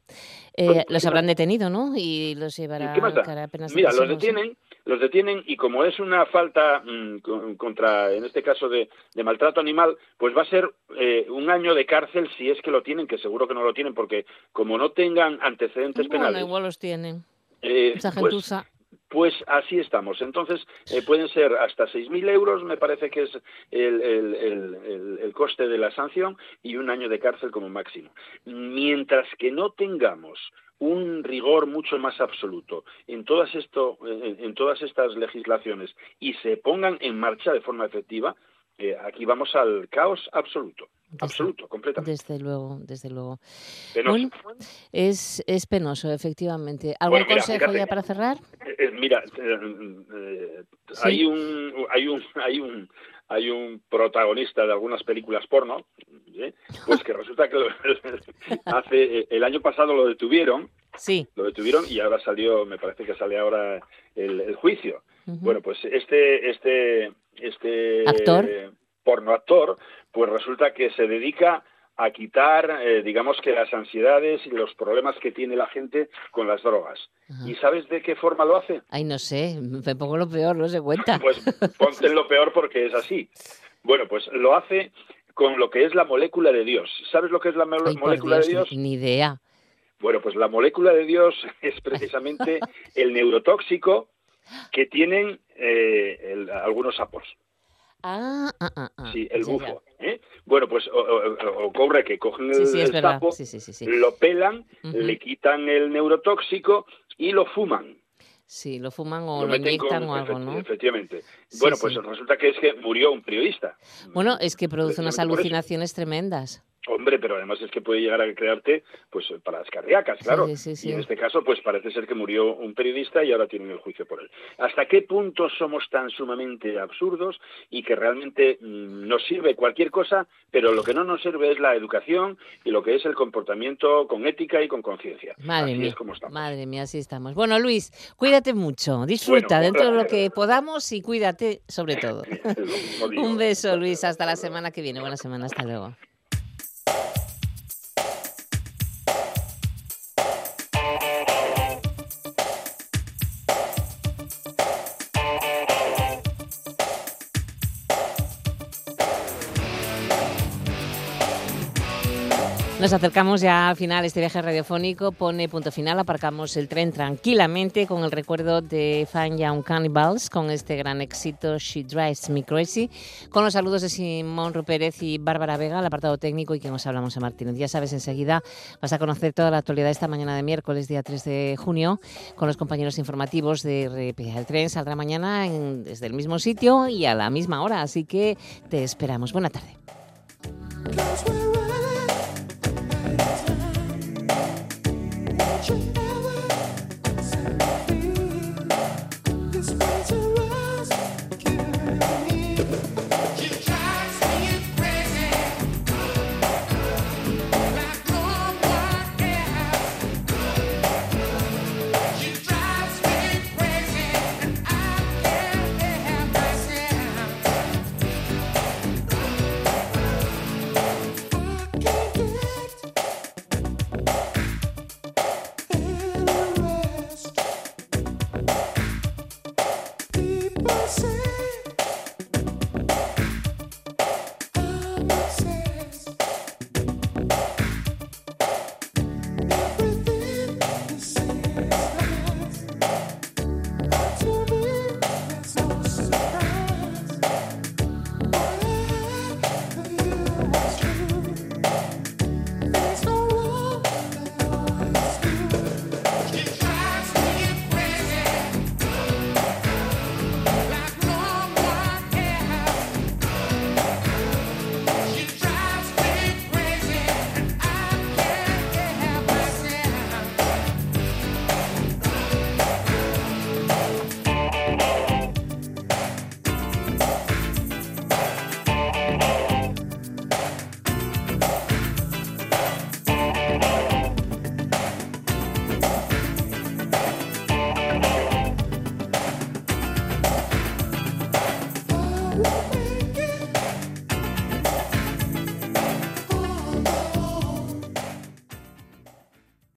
eh, los ¿qué habrán detenido, ¿no? Y los llevará ¿Qué cara apenas Mira, los detienen, los detienen y como es una falta mm, con- contra, en este caso de, de maltrato animal, pues va a ser eh, un año de cárcel si es que lo tienen, que seguro que no lo tienen, porque como no tengan antecedentes Bueno, penales, igual los tienen. eh, Esa pues, gentuza. pues así estamos. Entonces, eh, pueden ser hasta 6.000 euros, me parece que es el, el- el- el- el coste de la sanción, y un año de cárcel como máximo. Mientras que no tengamos un rigor mucho más absoluto en todas, esto, en, en todas estas legislaciones y se pongan en marcha de forma efectiva, eh, aquí vamos al caos absoluto. Desde- Absoluto, completamente. Desde luego, desde luego. Penoso. Bueno, es, es penoso, efectivamente. ¿Algún Bueno, mira, consejo fíjate. ya para cerrar? Eh, eh, mira, eh, Sí. hay un hay un hay un hay un protagonista de algunas películas porno, ¿eh? [laughs] pues que resulta que lo- [laughs] hace el año pasado lo detuvieron, Sí. lo detuvieron y ahora salió, me parece que sale ahora el, el juicio. Bueno, pues este este este ¿Actor? Porno actor, pues resulta que se dedica a quitar, eh, digamos que las ansiedades y los problemas que tiene la gente con las drogas. Ajá. ¿Y sabes de qué forma lo hace? Ay, no sé, me pongo lo peor, no se cuenta. Pues ponte lo peor porque es así. Bueno, pues lo hace con lo que es la molécula de Dios. ¿Sabes lo que es la Ay, molécula Dios, de Dios? Ni, ni idea. Bueno, pues la molécula de Dios [laughs] es precisamente el neurotóxico que tienen eh, el- algunos sapos. Ah, ah, ah, ah, Sí, el ya. bufo. ¿eh? Bueno, pues o- o- ocurre que cogen el, Sí, sí, el sapo, Sí, sí, sí, sí. lo pelan, le quitan el neurotóxico y lo fuman. Sí, lo fuman o lo lo, inyectan con- o algo, ¿no? Efectivamente. Sí, bueno, sí. pues resulta que es que murió un periodista. Bueno, es que produce unas alucinaciones tremendas. Hombre, pero además es que puede llegar a crearte pues paradas cardíacas, claro. Sí, sí, sí. Y en este caso, pues parece ser que murió un periodista y ahora tienen el juicio por él. ¿Hasta qué punto somos tan sumamente absurdos y que realmente mm, nos sirve cualquier cosa, pero lo que no nos sirve es la educación y lo que es el comportamiento con ética y con conciencia? Madre Así mía, es como estamos. madre mía, así estamos. Bueno, Luis, cuídate mucho, disfruta Bueno, dentro de lo que podamos y cuídate sobre todo. [laughs] Un beso, Luis, hasta la semana que viene. Buena semana, hasta luego. Nos acercamos ya al final. Este viaje radiofónico pone punto final. Aparcamos el tren tranquilamente con el recuerdo de Fan Young Cannibals, con este gran éxito She Drives Me Crazy, con los saludos de Simón Rupérez y Bárbara Vega, el apartado técnico y que nos hablamos a Martínez. Ya sabes, enseguida vas a conocer toda la actualidad esta mañana de miércoles, día 3 de junio, con los compañeros informativos de RPA. El tren saldrá mañana en- desde el mismo sitio y a la misma hora, así que te esperamos. Buena tarde. Catch